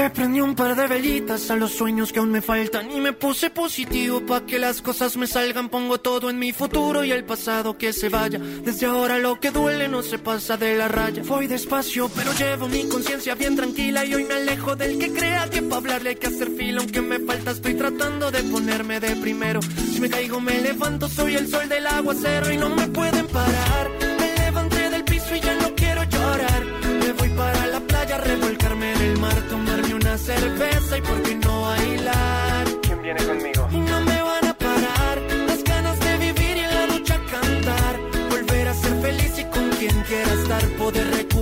Le prendí un par de velitas a los sueños que aún me faltan y me puse positivo para que las cosas me salgan. Pongo todo en mi futuro y el pasado que se vaya. Desde ahora lo que duele no se pasa de la raya. Voy despacio, pero llevo mi conciencia bien tranquila y hoy me alejo del que crea que para hablarle hay que hacer fila. Aunque me falta, estoy tratando de ponerme de primero. Si me caigo, me levanto, soy el sol del aguacero y no me pueden parar. Me levanté del piso y ya no quiero llorar. Me voy para la playa, mar, cerveza y por qué no bailar. ¿Quién viene conmigo? Y no me van a parar las ganas de vivir y en la lucha cantar. Volver a ser feliz y con quien quiera estar, poder recuperar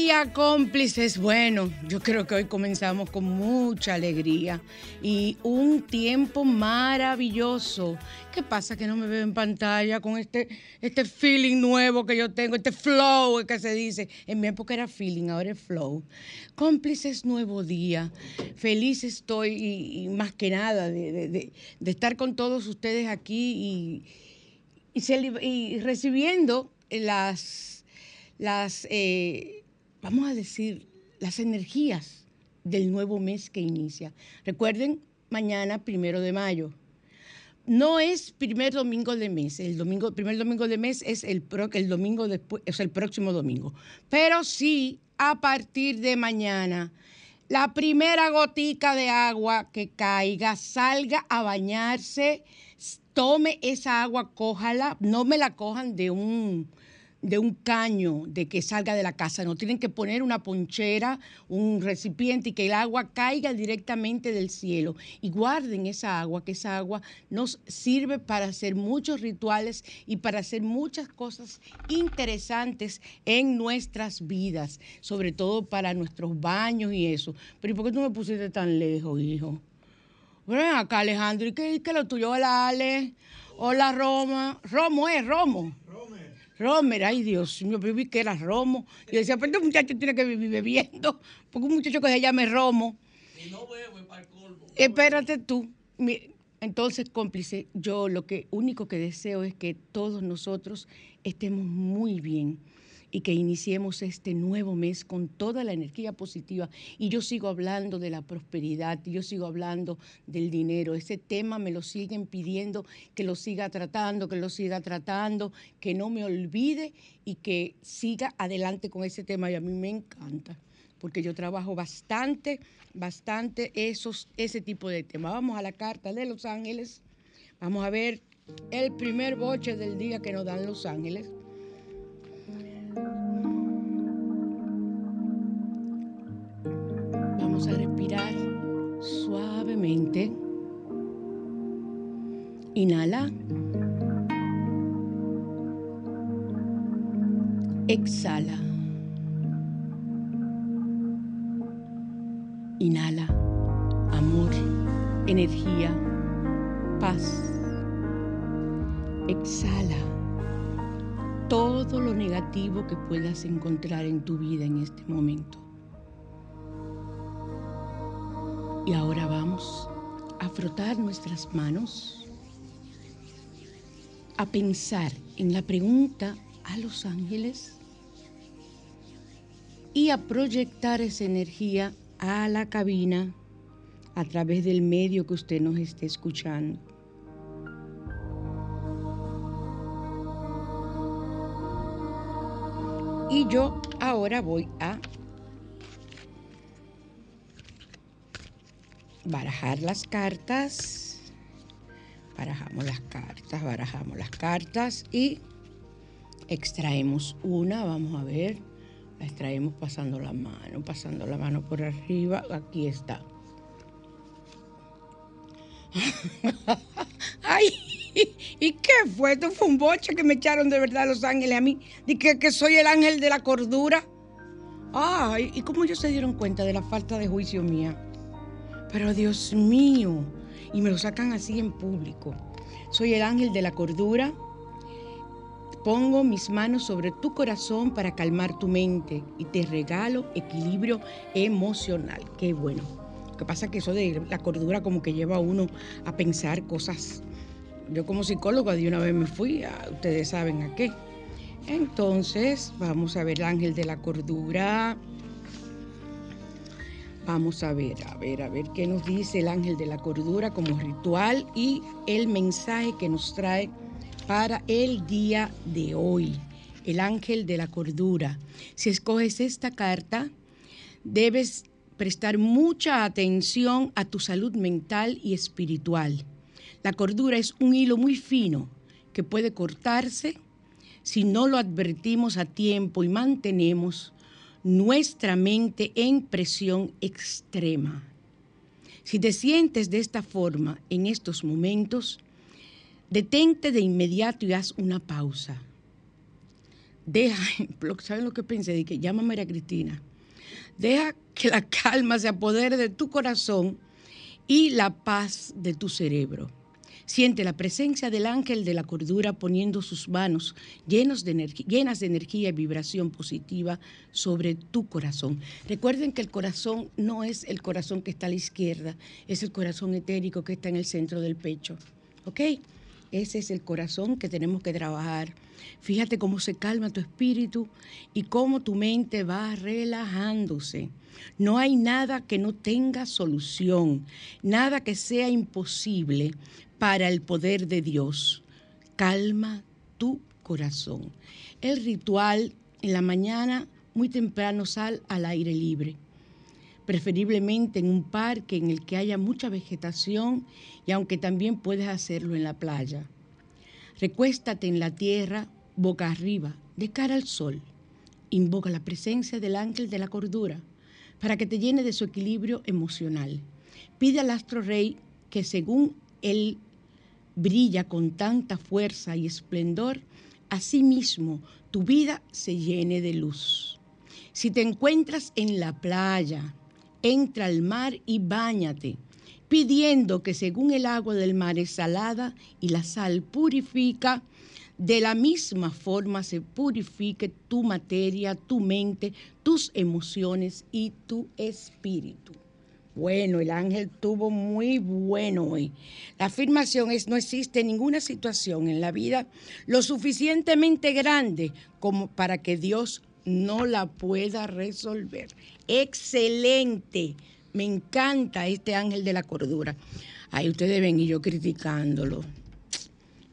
día, cómplices. Bueno, yo creo que hoy comenzamos con mucha alegría y un tiempo maravilloso. ¿Qué pasa que no me veo en pantalla con este, este feeling nuevo que yo tengo, este flow que se dice? En mi época era feeling, ahora es flow. Cómplices, nuevo día. Feliz estoy y, más que nada de, estar con todos ustedes aquí y recibiendo las, las eh, vamos a decir, las energías del nuevo mes que inicia. Recuerden, mañana, primero de mayo. No es primer domingo de mes, el domingo, primer domingo de mes es el, domingo después, es el próximo domingo. Pero sí, a partir de mañana, la primera gotica de agua que caiga, salga a bañarse, tome esa agua, cójala, no me la cojan de un, de un caño de que salga de la casa, no tienen que poner una ponchera, un recipiente y que el agua caiga directamente del cielo y guarden esa agua, que esa agua nos sirve para hacer muchos rituales y para hacer muchas cosas interesantes en nuestras vidas, sobre todo para nuestros baños y eso. Pero ¿y por qué tú me pusiste tan lejos, hijo? Ven acá, Alejandro, ¿y qué, qué lo tuyo? Hola, Ale. Hola, Roma. Romo es, Romo. Romer, ay Dios mío, pero vi que era Romo. Yo decía, pero este muchacho tiene que vivir bebiendo, porque un muchacho que se llame Romo. Y no bebe para el colmo. Espérate tú. Entonces, cómplice, yo lo que único que deseo es que todos nosotros estemos muy bien y que iniciemos este nuevo mes con toda la energía positiva. Y yo sigo hablando de la prosperidad, yo sigo hablando del dinero. Ese tema me lo siguen pidiendo que lo siga tratando, que lo siga tratando, que no me olvide y que siga adelante con ese tema. Y a mí me encanta, porque yo trabajo bastante, bastante esos, ese tipo de temas. Vamos a la carta de Los Ángeles. Vamos a ver el primer boche del día que nos dan Los Ángeles. Inhala. Exhala. Inhala. Amor, energía, paz. Exhala todo lo negativo que puedas encontrar en tu vida en este momento. Y ahora vamos a frotar nuestras manos, a pensar en la pregunta a los ángeles y a proyectar esa energía a la cabina a través del medio que usted nos esté escuchando. Y yo ahora voy a barajar las cartas. Barajamos las cartas, barajamos las cartas y extraemos una, vamos a ver. La extraemos pasando la mano, pasando la mano por arriba. Aquí está. Ay, ¿y qué fue? Esto fue un boche que me echaron de verdad Los Ángeles a mí. Dije que soy el ángel de la cordura. Ay, ¿y cómo ellos se dieron cuenta de la falta de juicio mía? Pero Dios mío, y me lo sacan así en público. Soy el ángel de la cordura. Pongo mis manos sobre tu corazón para calmar tu mente y te regalo equilibrio emocional. Qué bueno que pasa es que eso de la cordura como que lleva a uno a pensar cosas. Yo como psicóloga de una vez me fui, a, ustedes saben a qué. Entonces, vamos a ver el ángel de la cordura. Vamos a ver, a ver, a ver qué nos dice el ángel de la cordura como ritual y el mensaje que nos trae para el día de hoy. El ángel de la cordura. Si escoges esta carta, debes prestar mucha atención a tu salud mental y espiritual. La cordura es un hilo muy fino que puede cortarse si no lo advertimos a tiempo y mantenemos nuestra mente en presión extrema. Si te sientes de esta forma en estos momentos, detente de inmediato y haz una pausa. Deja, ¿saben lo que pensé? De que llama a María Cristina Deja que la calma se apodere de tu corazón y la paz de tu cerebro. Siente la presencia del ángel de la cordura poniendo sus manos llenas de energía y vibración positiva sobre tu corazón. Recuerden que el corazón no es el corazón que está a la izquierda, es el corazón etérico que está en el centro del pecho. ¿Ok? Ese es el corazón que tenemos que trabajar. Fíjate cómo se calma tu espíritu y cómo tu mente va relajándose. No hay nada que no tenga solución, nada que sea imposible para el poder de Dios. Calma tu corazón. El ritual en la mañana, muy temprano, sal al aire libre preferiblemente en un parque en el que haya mucha vegetación y aunque también puedes hacerlo en la playa. Recuéstate en la tierra boca arriba, de cara al sol. Invoca la presencia del ángel de la cordura para que te llene de su equilibrio emocional. Pide al astro rey que según él brilla con tanta fuerza y esplendor, asimismo tu vida se llene de luz. Si te encuentras en la playa, entra al mar y báñate, pidiendo que según el agua del mar es salada y la sal purifica, de la misma forma se purifique tu materia, tu mente, tus emociones y tu espíritu. Bueno, el ángel tuvo muy bueno hoy. La afirmación es, no existe ninguna situación en la vida lo suficientemente grande como para que Dios no la pueda resolver. Excelente. Me encanta este ángel de la cordura. Ahí ustedes ven y yo criticándolo,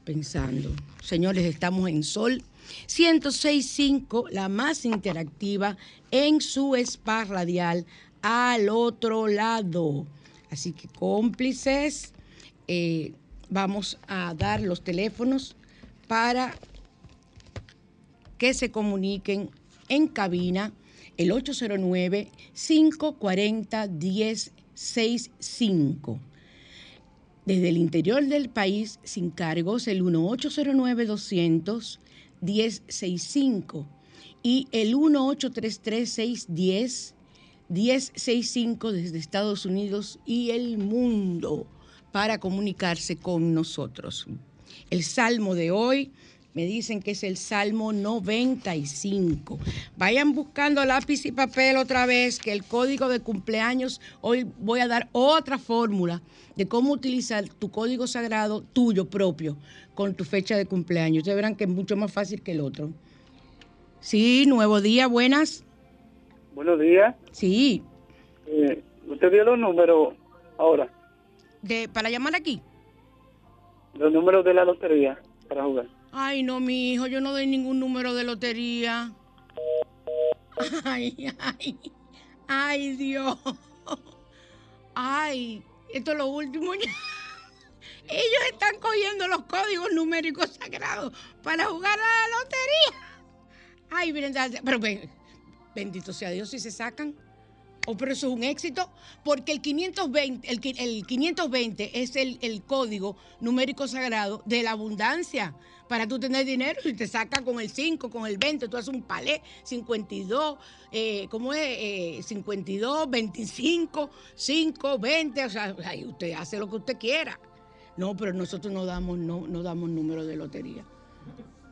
pensando. Señores, estamos en Sol 106.5, la más interactiva, en su spa radial al otro lado. Así que cómplices, eh, vamos a dar los teléfonos para que se comuniquen en cabina el 809-540-1065. Desde el interior del país, sin cargos, el 1809-200-1065 y el 1833-610-1065 desde Estados Unidos y el mundo para comunicarse con nosotros. El salmo de hoy me dicen que es el Salmo 95. Vayan buscando lápiz y papel otra vez, que el código de cumpleaños, hoy voy a dar otra fórmula de cómo utilizar tu código sagrado tuyo propio con tu fecha de cumpleaños. Ustedes verán que es mucho más fácil que el otro. Sí, nuevo día, buenas. Buenos días. Sí. Eh, ¿Usted vio los números ahora? De, ¿Para llamar aquí? Los números de la lotería para jugar. Ay, no, mi hijo, yo no doy ningún número de lotería. Ay, ay, ay, Dios. Ay, esto es lo último. Ellos están cogiendo los códigos numéricos sagrados para jugar a la lotería. Ay, miren, pero bendito sea Dios si se sacan. Oh, pero eso es un éxito, porque el 520, el, el 520 es el, el código numérico sagrado de la abundancia para tú tener dinero y te saca con el 5, con el 20, tú haces un palé 52, eh, ¿cómo es? 52, 25, 5, 20, o sea, ahí usted hace lo que usted quiera. No, pero nosotros no damos, no, no damos números de lotería.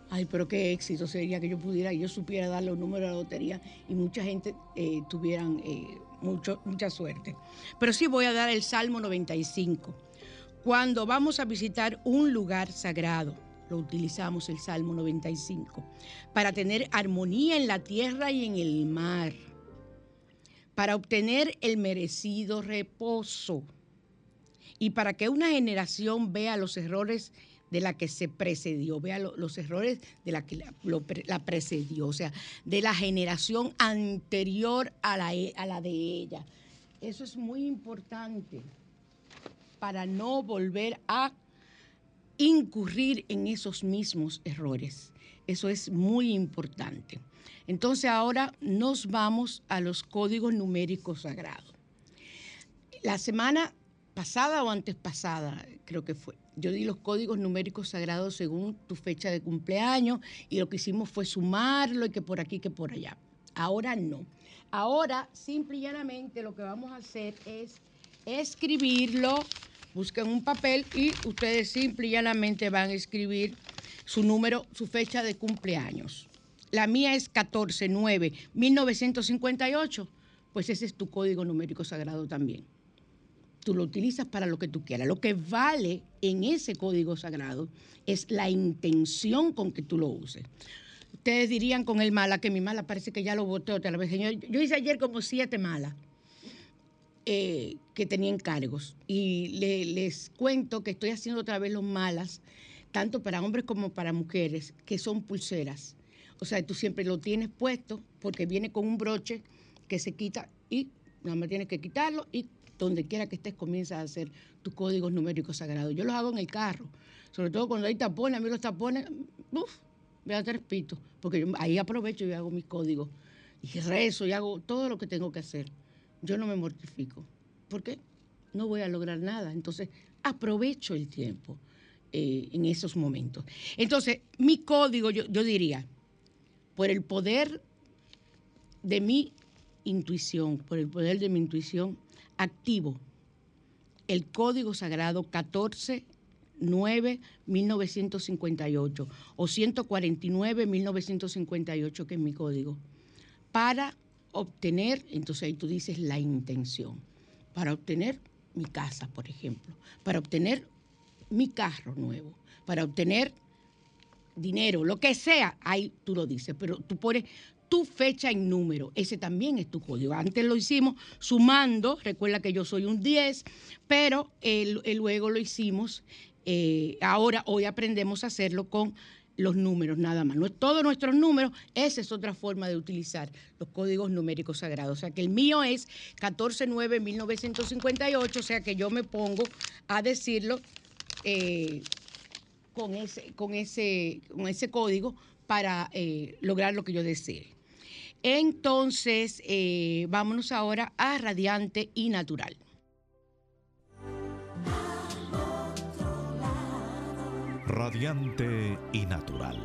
Ay, pero qué éxito sería que yo pudiera, yo supiera dar los números de la lotería y mucha gente eh, tuvieran eh, mucho, mucha suerte. Pero sí voy a dar el Salmo 95. Cuando vamos a visitar un lugar sagrado, lo utilizamos el Salmo 95, para tener armonía en la tierra y en el mar, para obtener el merecido reposo y para que una generación vea los errores de la que se precedió, vea los errores de la que la, precedió, o sea, de la generación anterior a la, a la de ella. Eso es muy importante para no volver a incurrir en esos mismos errores. Eso es muy importante. Entonces ahora nos vamos a los códigos numéricos sagrados. La semana pasada o antes pasada, creo que fue, yo di los códigos numéricos sagrados según tu fecha de cumpleaños y lo que hicimos fue sumarlo y que por aquí, que por allá. Ahora no. Ahora, simple y llanamente, lo que vamos a hacer es escribirlo busquen un papel y ustedes simple y llanamente van a escribir su número, su fecha de cumpleaños. La mía es 14-9-1958, pues ese es tu código numérico sagrado también. Tú lo utilizas para lo que tú quieras. Lo que vale en ese código sagrado es la intención con que tú lo uses. Ustedes dirían con el mala, que mi mala parece que ya lo voté otra vez. Señor, yo hice ayer como siete malas. Eh, que tenía encargos. Y les cuento que estoy haciendo otra vez los malas, tanto para hombres como para mujeres, que son pulseras. O sea, tú siempre lo tienes puesto porque viene con un broche que se quita y nada más tienes que quitarlo y donde quiera que estés comienzas a hacer tus códigos numéricos sagrados. Yo los hago en el carro, sobre todo cuando hay tapones, a mí los tapones, uff, me da tres pitos, porque ahí aprovecho y hago mis códigos y rezo y hago todo lo que tengo que hacer yo no me mortifico, porque no voy a lograr nada. Entonces, aprovecho el tiempo eh, en esos momentos. Entonces, mi código, yo, yo diría, por el poder de mi intuición, por el poder de mi intuición, activo. El código sagrado 14 1958 o 149 1958 que es mi código para obtener, entonces ahí tú dices la intención, para obtener mi casa, por ejemplo, para obtener mi carro nuevo, para obtener dinero, lo que sea, ahí tú lo dices, pero tú pones tu fecha en número, ese también es tu código. Antes lo hicimos sumando, recuerda que yo soy un 10, pero luego lo hicimos, eh, ahora hoy aprendemos a hacerlo con los números nada más. No es todos nuestros números, esa es otra forma de utilizar los códigos numéricos sagrados. O sea que el mío es 149-1958, o sea que yo me pongo a decirlo eh, con, ese, con, ese, con ese código para eh, lograr lo que yo desee. Entonces, eh, vámonos ahora a radiante y natural. Radiante y natural.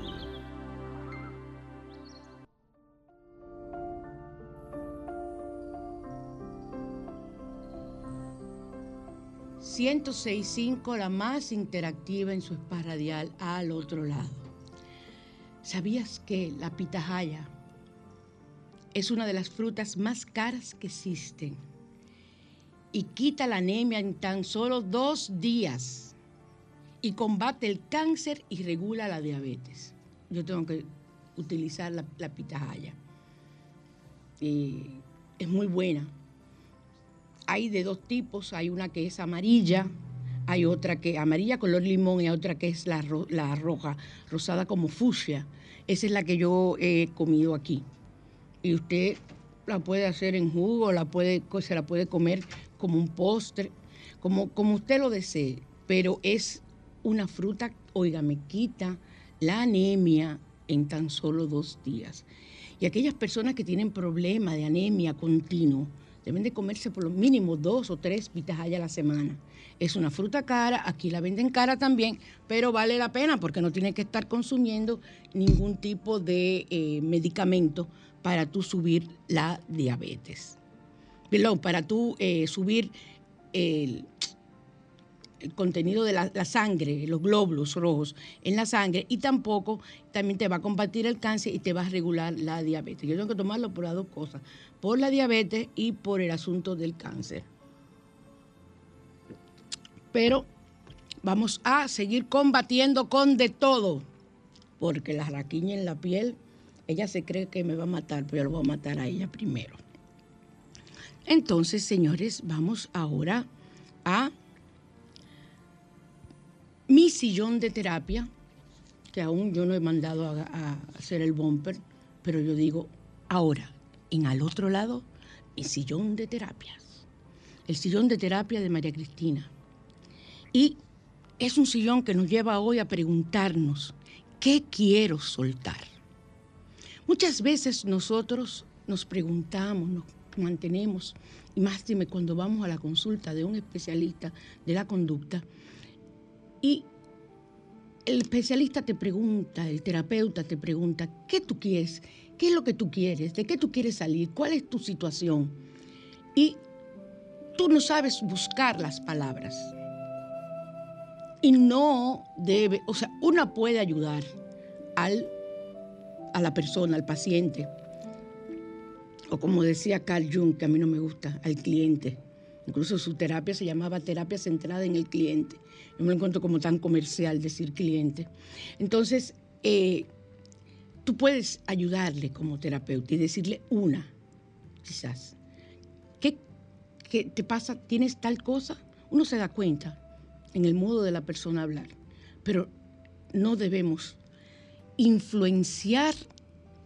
...106.5, la más interactiva en su spa radial al otro lado. ¿Sabías que la pitahaya es una de las frutas más caras que existen y quita la anemia en tan solo dos días y combate el cáncer y regula la diabetes. Yo tengo que utilizar la, la pitahaya. Y es muy buena. Hay de dos tipos, hay una que es amarilla, hay otra que amarilla color limón y otra que es la, la roja, rosada como fucsia. Esa es la que yo he comido aquí y usted la puede hacer en jugo, la puede, se la puede comer como un postre, como, como usted lo desee, pero es una fruta, oiga, me quita la anemia en tan solo dos días. Y aquellas personas que tienen problemas de anemia continuo, deben de comerse por lo mínimo dos o tres pitahaya a la semana. Es una fruta cara, aquí la venden cara también, pero vale la pena porque no tiene que estar consumiendo ningún tipo de eh, medicamento para tú subir la diabetes. Perdón, para tú eh, subir el, contenido de la, sangre, los glóbulos rojos en la sangre y tampoco también te va a combatir el cáncer y te va a regular la diabetes. Yo tengo que tomarlo por las dos cosas, por la diabetes y por el asunto del cáncer. Pero vamos a seguir combatiendo con de todo, porque la raquiña en la piel ella se cree que me va a matar, pero yo lo voy a matar a ella primero. Entonces, señores, vamos ahora a mi sillón de terapia, que aún yo no he mandado a, hacer el bumper, pero yo digo, ahora, en al otro lado, mi sillón de terapias. El sillón de terapia de María Cristina. Y es un sillón que nos lleva hoy a preguntarnos, ¿qué quiero soltar? Muchas veces nosotros nos preguntamos, nos mantenemos, y más dime cuando vamos a la consulta de un especialista de la conducta, y el especialista te pregunta, el terapeuta te pregunta, ¿qué tú quieres? ¿Qué es lo que tú quieres? ¿De qué tú quieres salir? ¿Cuál es tu situación? Y tú no sabes buscar las palabras. Y no debe, o sea, una puede ayudar al a la persona, al paciente. O como decía Carl Jung, que a mí no me gusta, al cliente. Incluso su terapia se llamaba terapia centrada en el cliente. Yo me lo encuentro como tan comercial decir cliente. Entonces, eh, tú puedes ayudarle como terapeuta y decirle una, quizás. ¿Qué, ¿Qué te pasa? ¿Tienes tal cosa? Uno se da cuenta en el modo de la persona hablar, pero no debemos influenciar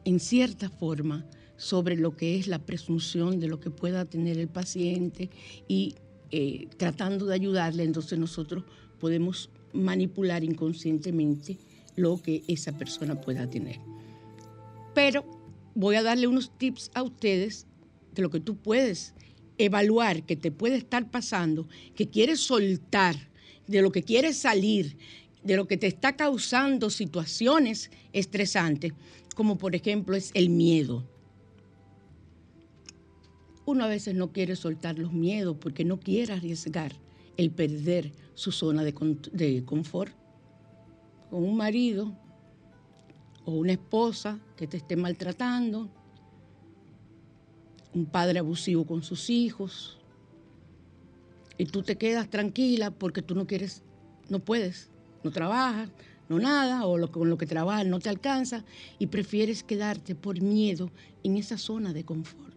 en cierta forma sobre lo que es la presunción de lo que pueda tener el paciente y eh, tratando de ayudarle, entonces nosotros podemos manipular inconscientemente lo que esa persona pueda tener. Pero voy a darle unos tips a ustedes de lo que tú puedes evaluar, que te puede estar pasando, que quieres soltar, de lo que quieres salir, de lo que te está causando situaciones estresantes, como por ejemplo es el miedo. Uno a veces no quiere soltar los miedos porque no quiere arriesgar el perder su zona de, confort con un marido o una esposa que te esté maltratando, un padre abusivo con sus hijos, y tú te quedas tranquila porque tú no quieres, no puedes no trabajas, no nada, o con lo que trabajas no te alcanza, y prefieres quedarte por miedo en esa zona de confort.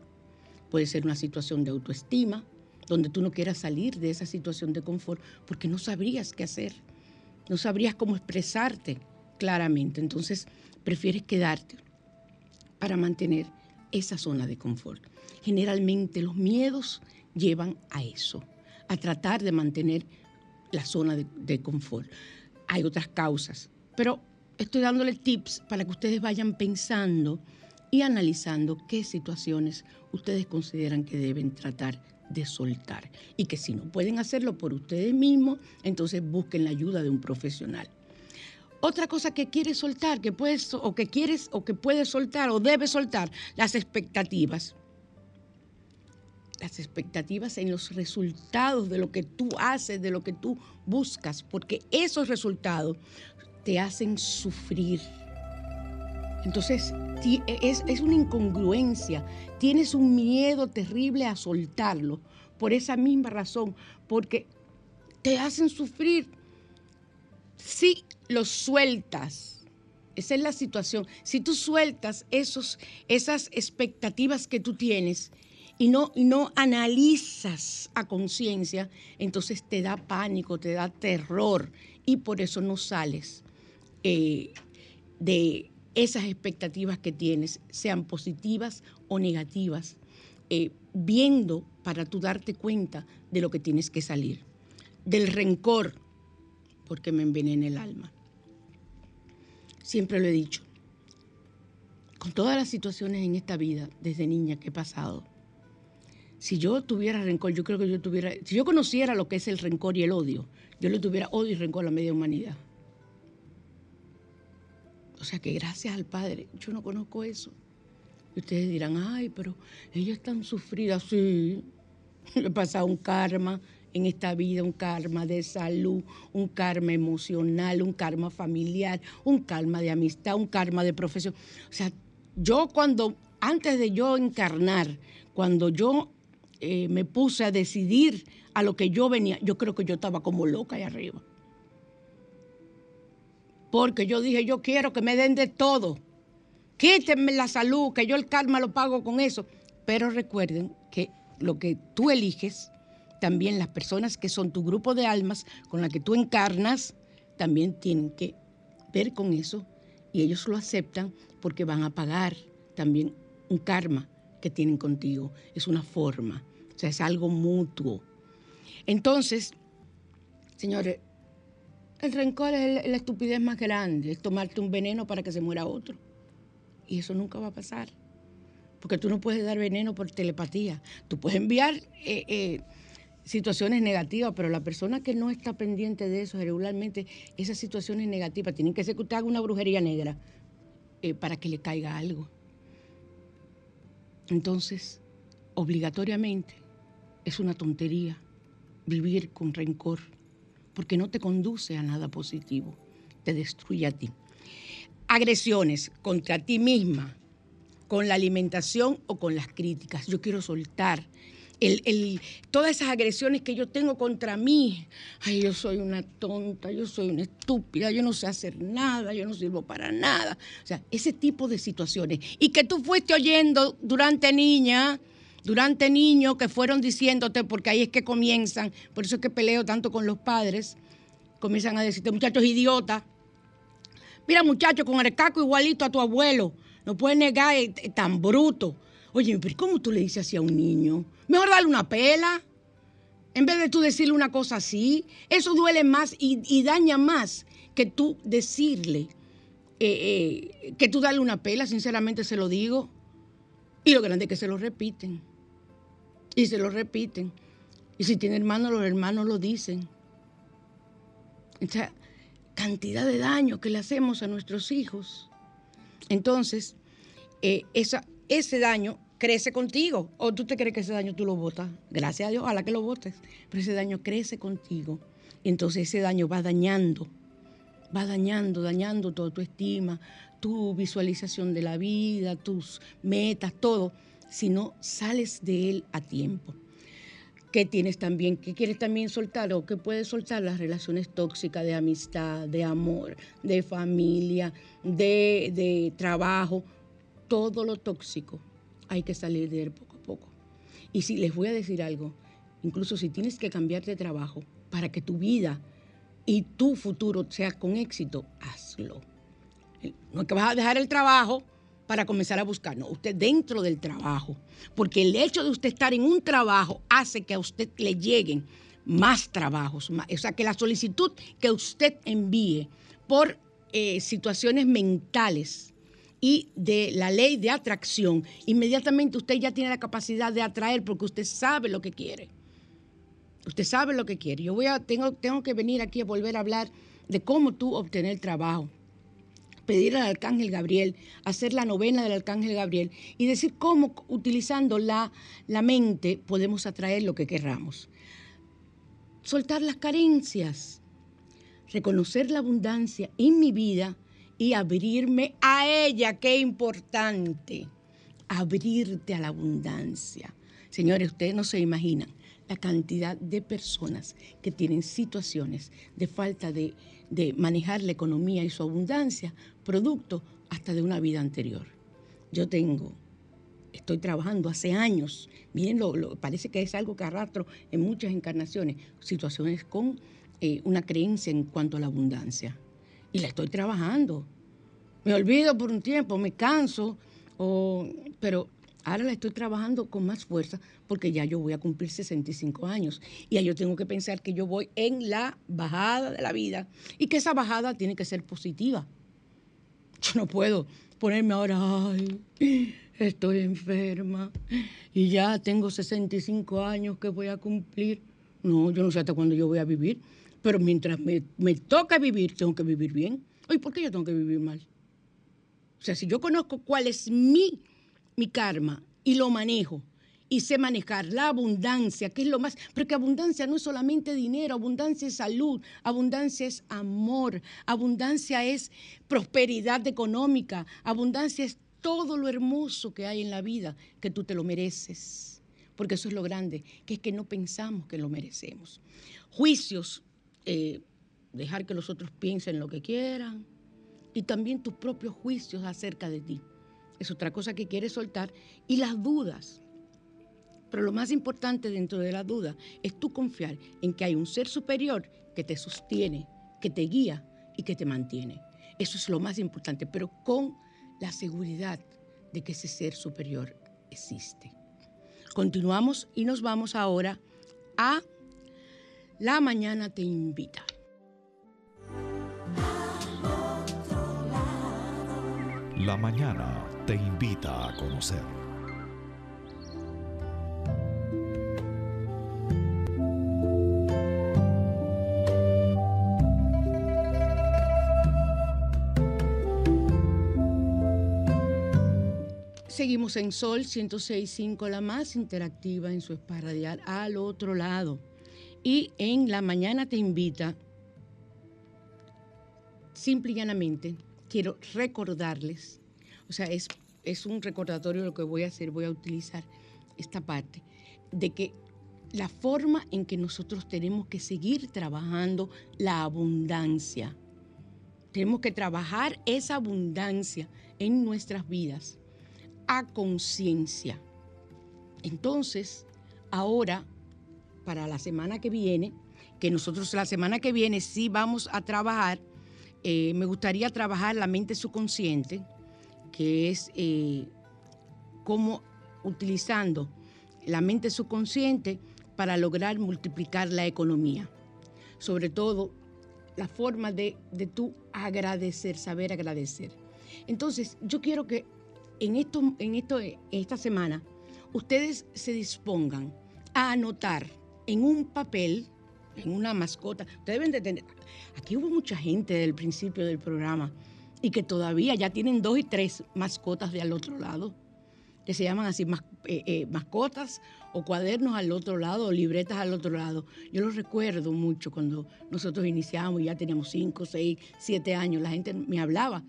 Puede ser una situación de autoestima, donde tú no quieras salir de esa situación de confort porque no sabrías qué hacer, no sabrías cómo expresarte claramente. Entonces, prefieres quedarte para mantener esa zona de confort. Generalmente los miedos llevan a eso, a tratar de mantener la zona de, de confort. Hay otras causas, pero estoy dándole tips para que ustedes vayan pensando y analizando qué situaciones ustedes consideran que deben tratar de soltar y que si no pueden hacerlo por ustedes mismos, entonces busquen la ayuda de un profesional. Otra cosa que quieres soltar, que puedes o que quieres o que puedes soltar o debes soltar, las expectativas. Las expectativas en los resultados de lo que tú haces, de lo que tú buscas, porque esos resultados te hacen sufrir. Entonces, es, es, una incongruencia. Tienes un miedo terrible a soltarlo por esa misma razón, porque te hacen sufrir. Si los sueltas, esa es la situación. Si tú sueltas esos, esas expectativas que tú tienes y no, no analizas a conciencia, entonces te da pánico, te da terror y por eso no sales eh, de esas expectativas que tienes, sean positivas o negativas, eh, viendo para tú darte cuenta de lo que tienes que salir. Del rencor, porque me envenena el alma. Siempre lo he dicho. Con todas las situaciones en esta vida, desde niña que he pasado, si yo tuviera rencor, yo creo que yo tuviera, si yo conociera lo que es el rencor y el odio, yo le tuviera odio y rencor a la media humanidad. O sea que gracias al Padre, yo no conozco eso. Y ustedes dirán, ay, pero ella es tan sufrida. Sí, he pasado un karma en esta vida, un karma de salud, un karma emocional, un karma familiar, un karma de amistad, un karma de profesión. O sea, yo cuando, antes de yo encarnar, cuando yo eh, me puse a decidir a lo que yo venía, yo creo que yo estaba como loca ahí arriba porque yo dije, yo quiero que me den de todo. Quítenme la salud, que yo el karma lo pago con eso. Pero recuerden que lo que tú eliges, también las personas que son tu grupo de almas con la que tú encarnas, también tienen que ver con eso y ellos lo aceptan porque van a pagar también un karma tienen contigo. Es una forma, o sea, es algo mutuo. Entonces, señores, el rencor es la estupidez más grande, es tomarte un veneno para que se muera otro. Y eso nunca va a pasar. Porque tú no puedes dar veneno por telepatía. Tú puedes enviar eh, eh, situaciones negativas, pero la persona que no está pendiente de eso, regularmente esas situaciones negativas tienen que ser que usted haga una brujería negra eh, para que le caiga algo. Entonces, obligatoriamente, es una tontería vivir con rencor porque no te conduce a nada positivo, te destruye a ti. Agresiones contra ti misma, con la alimentación o con las críticas. Yo quiero soltar todas esas agresiones que yo tengo contra mí. Ay, yo soy una tonta, yo soy una estúpida, yo no sé hacer nada, yo no sirvo para nada. O sea, ese tipo de situaciones. Y que tú fuiste oyendo durante niña, durante niños que fueron diciéndote, porque ahí es que comienzan, por eso es que peleo tanto con los padres, comienzan a decirte, muchachos idiotas. Mira, muchacho, con el caco igualito a tu abuelo, no puedes negar, es, tan bruto. Oye, pero ¿cómo tú le dices así a un niño? Mejor darle una pela. En vez de tú decirle una cosa así, eso duele más y, daña más que tú decirle, eh, eh, que tú darle una pela, sinceramente se lo digo. Y lo grande es que se lo repiten. Y se lo repiten. Y si tiene hermanos, los hermanos lo dicen. Esa cantidad de daño que le hacemos a nuestros hijos. Entonces, eh, ese daño crece contigo. ¿O tú te crees que ese daño tú lo botas? Gracias a Dios, ojalá que lo botes. Pero ese daño crece contigo. Entonces ese daño va dañando, va dañando, dañando toda tu estima, tu visualización de la vida, tus metas, todo si no sales de él a tiempo. ¿Qué tienes también? ¿Qué quieres también soltar o qué puedes soltar? Las relaciones tóxicas de amistad, de amor, de familia, de, de trabajo, todo lo tóxico. Hay que salir de él poco a poco. Y si les voy a decir algo, incluso si tienes que cambiar de trabajo para que tu vida y tu futuro sea con éxito, hazlo. No es que vas a dejar el trabajo para comenzar a buscar. No, usted dentro del trabajo. Porque el hecho de usted estar en un trabajo hace que a usted le lleguen más trabajos. o sea, que la solicitud que usted envíe por eh, situaciones mentales y de la ley de atracción, inmediatamente usted ya tiene la capacidad de atraer porque usted sabe lo que quiere. Usted sabe lo que quiere. Yo voy a, tengo, tengo que venir aquí a volver a hablar de cómo tú obtener trabajo. Pedir al Arcángel Gabriel, hacer la novena del Arcángel Gabriel y decir cómo utilizando la, la mente podemos atraer lo que querramos. Soltar las carencias, reconocer la abundancia en mi vida y abrirme a ella. Qué importante. Abrirte a la abundancia. Señores, ustedes no se imaginan la cantidad de personas que tienen situaciones de falta de, manejar la economía y su abundancia, producto hasta de una vida anterior. Yo tengo, estoy trabajando hace años, bien, lo, parece que es algo que arrastro en muchas encarnaciones, situaciones con eh, una creencia en cuanto a la abundancia. Y la estoy trabajando. Me olvido por un tiempo, me canso, pero Ahora la estoy trabajando con más fuerza porque ya yo voy a cumplir 65 años y ya yo tengo que pensar que yo voy en la bajada de la vida y que esa bajada tiene que ser positiva. Yo no puedo ponerme ahora, ay, estoy enferma y ya tengo 65 años que voy a cumplir. No, yo no sé hasta cuándo yo voy a vivir, pero mientras me, me toca vivir, tengo que vivir bien. Oye, ¿por qué yo tengo que vivir mal? O sea, si yo conozco cuál es mi mi karma y lo manejo y sé manejar la abundancia, que es lo más, porque abundancia no es solamente dinero, abundancia es salud, abundancia es amor, abundancia es prosperidad económica, abundancia es todo lo hermoso que hay en la vida, que tú te lo mereces, porque eso es lo grande, que es que no pensamos que lo merecemos. Juicios, eh, dejar que los otros piensen lo que quieran, y también tus propios juicios acerca de ti es otra cosa que quieres soltar, y las dudas. Pero lo más importante dentro de la duda es tú confiar en que hay un ser superior que te sostiene, que te guía y que te mantiene. Eso es lo más importante, pero con la seguridad de que ese ser superior existe. Continuamos y nos vamos ahora a La Mañana Te Invita. La Mañana te invita a conocer. Seguimos en Sol 106.5, la más interactiva en su esparradiar al otro lado. Y en la mañana te invita, simple y llanamente, quiero recordarles o sea, es, es un recordatorio lo que voy a hacer, voy a utilizar esta parte, de que la forma en que nosotros tenemos que seguir trabajando la abundancia. Tenemos que trabajar esa abundancia en nuestras vidas a conciencia. Entonces, ahora, para la semana que viene, que nosotros la semana que viene sí vamos a trabajar, eh, me gustaría trabajar la mente subconsciente, que es eh, cómo utilizando la mente subconsciente para lograr multiplicar la economía. Sobre todo, la forma de, de tú agradecer, saber agradecer. Entonces, yo quiero que en, esto, en, esto, en esta semana ustedes se dispongan a anotar en un papel, en una mascota. Ustedes deben de tener. Aquí hubo mucha gente del principio del programa y que todavía ya tienen dos y tres mascotas de al otro lado, que se llaman así eh, eh, mascotas o cuadernos al otro lado o libretas al otro lado. Yo los recuerdo mucho cuando nosotros iniciamos, ya teníamos cinco, seis, siete años, la gente me hablaba.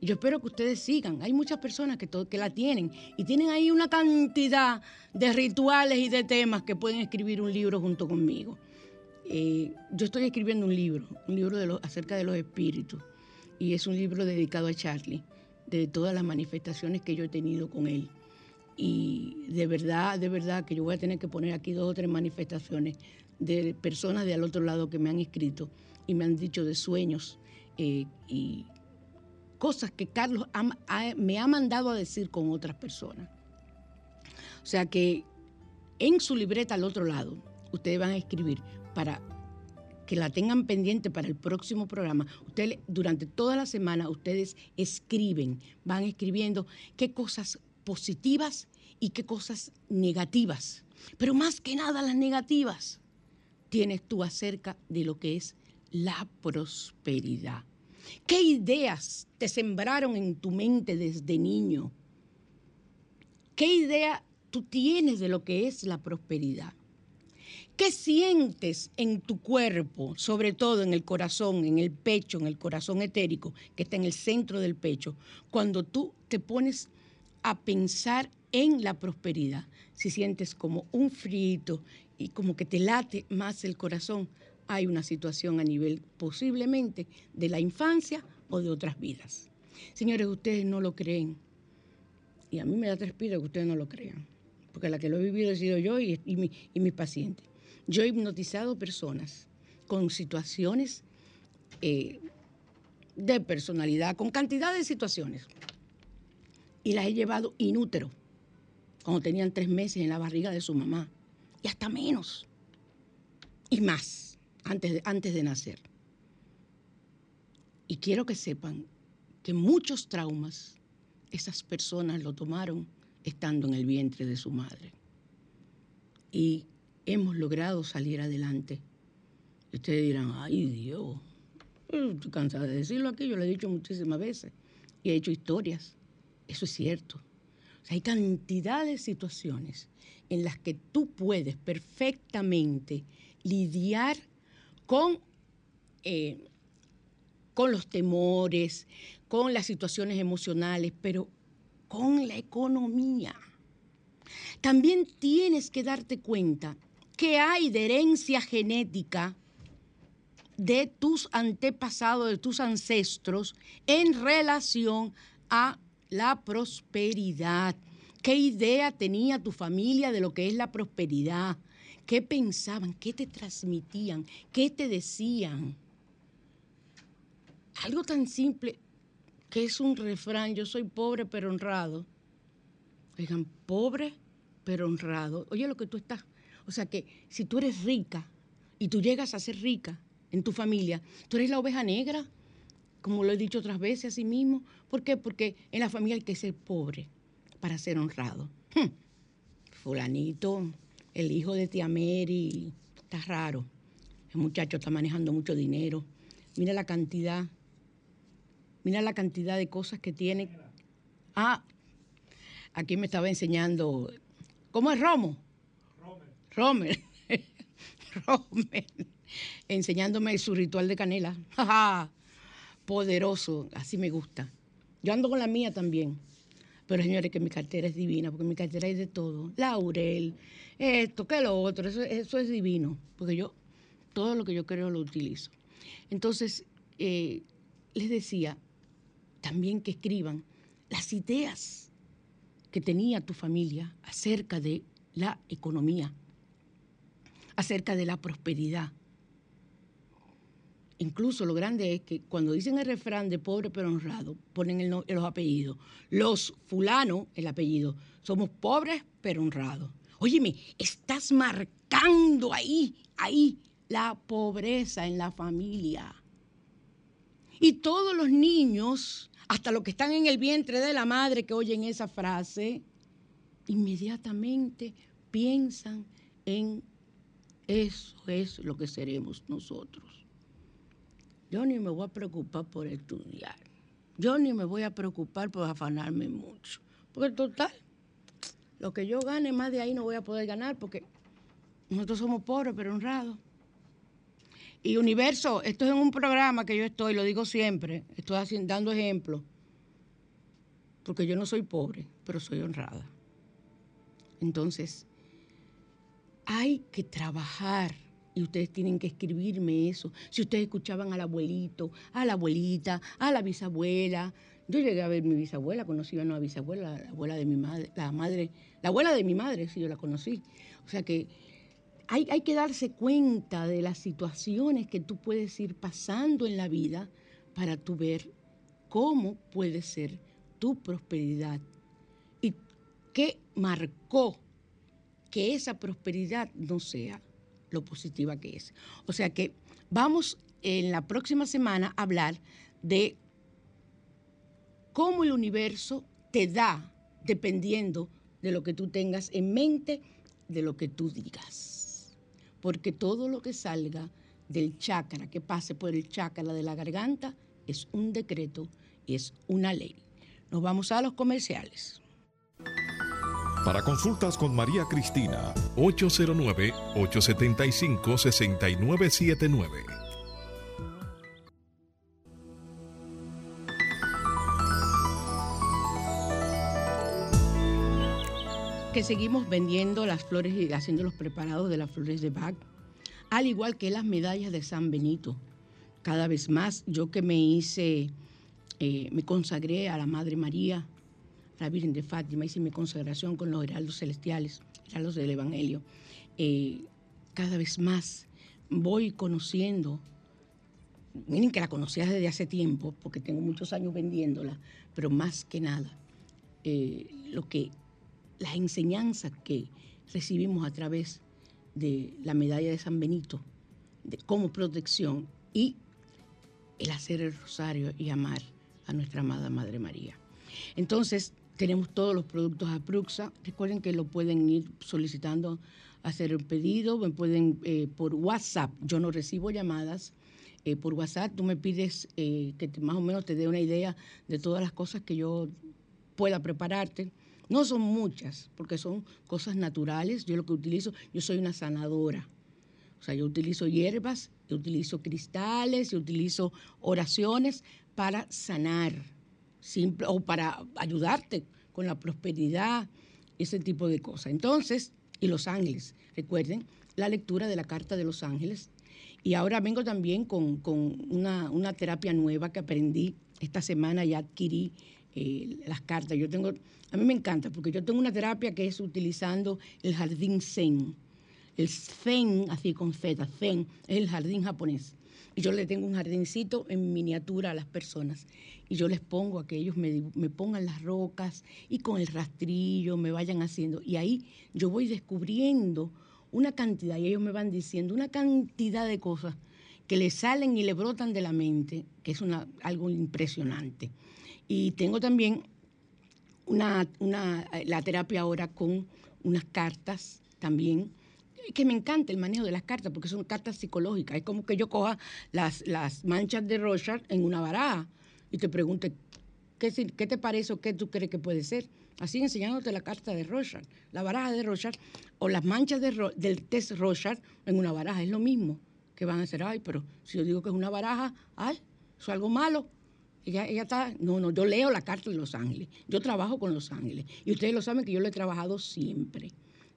Y yo espero que ustedes sigan. Hay muchas personas que, la tienen y tienen ahí una cantidad de rituales y de temas que pueden escribir un libro junto conmigo. Eh, yo estoy escribiendo un libro, un libro acerca de los espíritus y es un libro dedicado a Charlie, de todas las manifestaciones que yo he tenido con él. Y de verdad, de verdad que yo voy a tener que poner aquí dos o tres manifestaciones de personas de al otro lado que me han escrito y me han dicho de sueños eh, y cosas que Carlos me ha mandado a decir con otras personas. O sea que en su libreta al otro lado, ustedes van a escribir para que la tengan pendiente para el próximo programa. Ustedes, durante toda la semana, ustedes escriben, van escribiendo qué cosas positivas y qué cosas negativas. Pero más que nada las negativas tienes tú acerca de lo que es la prosperidad. ¿Qué ideas te sembraron en tu mente desde niño? ¿Qué idea tú tienes de lo que es la prosperidad? ¿Qué sientes en tu cuerpo, sobre todo en el corazón, en el pecho, en el corazón etérico, que está en el centro del pecho, cuando tú te pones a pensar en la prosperidad? Si sientes como un frito y como que te late más el corazón, hay una situación a nivel posiblemente de la infancia o de otras vidas. Señores, ustedes no lo creen. Y a mí me da respiro que ustedes no lo crean. Porque la que lo he vivido he sido yo y, y mis pacientes. Yo he hipnotizado personas con situaciones eh, de personalidad, con cantidad de situaciones. Y las he llevado inútero, cuando tenían tres meses en la barriga de su mamá. Y hasta menos. Y más, antes de, antes de nacer. Y quiero que sepan que muchos traumas esas personas lo tomaron estando en el vientre de su madre. Y hemos logrado salir adelante. Y ustedes dirán, ay Dios, estoy cansada de decirlo aquí, yo lo he dicho muchísimas veces y he hecho historias. Eso es cierto. O sea, hay cantidad de situaciones en las que tú puedes perfectamente lidiar con, eh, con los temores, con las situaciones emocionales, pero con la economía. También tienes que darte cuenta que hay herencia genética de tus antepasados, de tus ancestros, en relación a la prosperidad. ¿Qué idea tenía tu familia de lo que es la prosperidad? ¿Qué pensaban? ¿Qué te transmitían? ¿Qué te decían? Algo tan simple que es un refrán, yo soy pobre pero honrado. Oigan, pobre pero honrado. Oye lo que tú estás o sea que si tú eres rica y tú llegas a ser rica en tu familia, tú eres la oveja negra, como lo he dicho otras veces a sí mismo. ¿Por qué? Porque en la familia hay que ser pobre para ser honrado. Hmm. Fulanito, el hijo de tía Mary, está raro. El muchacho está manejando mucho dinero. Mira la cantidad, mira la cantidad de cosas que tiene. Ah, aquí me estaba enseñando, ¿cómo es Romo? Romer, Romer, enseñándome su ritual de canela. Poderoso, así me gusta. Yo ando con la mía también. Pero señores, que mi cartera es divina, porque mi cartera es de todo. Laurel, esto, que lo otro, eso, es divino, porque yo todo lo que yo creo lo utilizo. Entonces, eh, les decía también que escriban las ideas que tenía tu familia acerca de la economía, acerca de la prosperidad. Incluso lo grande es que cuando dicen el refrán de pobre pero honrado, ponen los apellidos. Los fulano, el apellido, somos pobres pero honrados. Óyeme, estás marcando ahí, ahí, la pobreza en la familia. Y todos los niños, hasta los que están en el vientre de la madre que oyen esa frase, inmediatamente piensan en eso es lo que seremos nosotros. Yo ni me voy a preocupar por estudiar. Yo ni me voy a preocupar por afanarme mucho. Porque total, lo que yo gane más de ahí no voy a poder ganar porque nosotros somos pobres pero honrados. Y universo, esto es en un programa que yo estoy, lo digo siempre, estoy dando ejemplos, porque yo no soy pobre, pero soy honrada. Entonces, hay que trabajar y ustedes tienen que escribirme eso. Si ustedes escuchaban al abuelito, a la abuelita, a la bisabuela. Yo llegué a ver mi bisabuela, conocí a una bisabuela, la abuela de mi madre, la madre, la abuela de mi madre, sí, yo la conocí. O sea que hay, hay que darse cuenta de las situaciones que tú puedes ir pasando en la vida para tú ver cómo puede ser tu prosperidad y qué marcó que esa prosperidad no sea lo positiva que es. O sea que vamos en la próxima semana a hablar de cómo el universo te da dependiendo de lo que tú tengas en mente, de lo que tú digas. Porque todo lo que salga del chakra, que pase por el chakra de la garganta, es un decreto y es una ley. Nos vamos a los comerciales. Para consultas con María Cristina, 809-875-6979. que seguimos vendiendo las flores y haciendo los preparados de las flores de Bach, al igual que las medallas de San Benito. Cada vez más, yo que me hice, eh, me consagré a la Madre María, la Virgen de Fátima, hice mi consagración con los heraldos celestiales, heraldos del Evangelio. Eh, cada vez más voy conociendo, miren que la conocía desde hace tiempo, porque tengo muchos años vendiéndola, pero más que nada, eh, lo que las enseñanzas que recibimos a través de la medalla de San Benito, de, como protección y el hacer el rosario y amar a nuestra amada Madre María. Entonces, tenemos todos los productos a Pruxa. Recuerden que lo pueden ir solicitando, hacer el pedido, me pueden eh, por WhatsApp. Yo no recibo llamadas. Eh, por WhatsApp tú me pides eh, que más o menos te dé una idea de todas las cosas que yo pueda prepararte. No son muchas, porque son cosas naturales. Yo lo que utilizo, yo soy una sanadora. O sea, yo utilizo hierbas, yo utilizo cristales, yo utilizo oraciones para sanar, simple, o para ayudarte con la prosperidad, ese tipo de cosas. Entonces, y los ángeles, recuerden la lectura de la carta de los ángeles. Y ahora vengo también con, una, una terapia nueva que aprendí esta semana y adquirí eh, las cartas. Yo tengo, a mí me encanta porque yo tengo una terapia que es utilizando el jardín Zen. El Zen, así con Z, Zen, es el jardín japonés. Y yo le tengo un jardincito en miniatura a las personas. Y yo les pongo a que ellos me, me pongan las rocas y con el rastrillo me vayan haciendo. Y ahí yo voy descubriendo una cantidad, y ellos me van diciendo una cantidad de cosas que le salen y le brotan de la mente, que es una, algo impresionante. Y tengo también una, la terapia ahora con unas cartas también, que me encanta el manejo de las cartas, porque son cartas psicológicas. Es como que yo coja las, las manchas de Rorschach en una baraja y te pregunte, ¿qué, ¿qué te parece o qué tú crees que puede ser? Así enseñándote la carta de Rorschach, la baraja de Rorschach o las manchas del test Rorschach en una baraja. Es lo mismo que van a hacer, ay, pero si yo digo que es una baraja, ay, eso es algo malo. Ella, ella está, no, no, yo leo la carta de Los Ángeles, yo trabajo con Los Ángeles. Y ustedes lo saben que yo lo he trabajado siempre.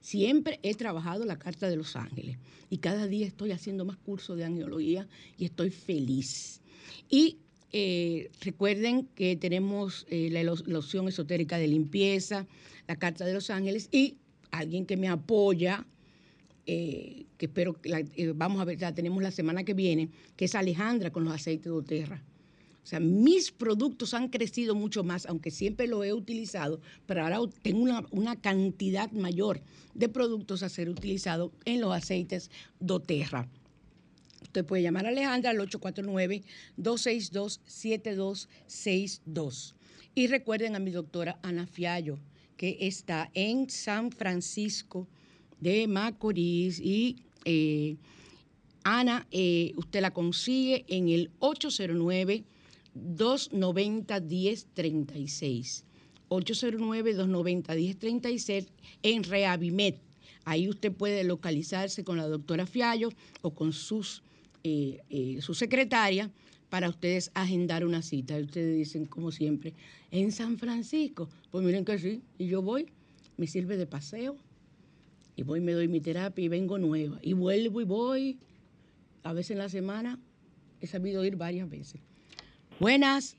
Siempre he trabajado la carta de Los Ángeles. Y cada día estoy haciendo más cursos de angiología y estoy feliz. Y eh, recuerden que tenemos eh, la, loción esotérica de limpieza, la carta de Los Ángeles y alguien que me apoya, eh, que espero, que vamos a ver, la tenemos la semana que viene, que es Alejandra con los aceites de Oterra. O sea, mis productos han crecido mucho más, aunque siempre lo he utilizado, pero ahora tengo una, cantidad mayor de productos a ser utilizados en los aceites doTERRA. Usted puede llamar a Alejandra al 849-262-7262. Y recuerden a mi doctora Ana Fiallo, que está en San Francisco de Macorís. Y eh, Ana, eh, usted la consigue en el 809 290-1036. 809-290-1036 en Reavimet. Ahí usted puede localizarse con la doctora Fiallo o con sus, eh, eh, su secretaria para ustedes agendar una cita. ustedes dicen, como siempre, en San Francisco. Pues miren que sí, y yo voy, me sirve de paseo, y voy, me doy mi terapia y vengo nueva. Y vuelvo y voy, a veces en la semana, he sabido ir varias veces. Buenas.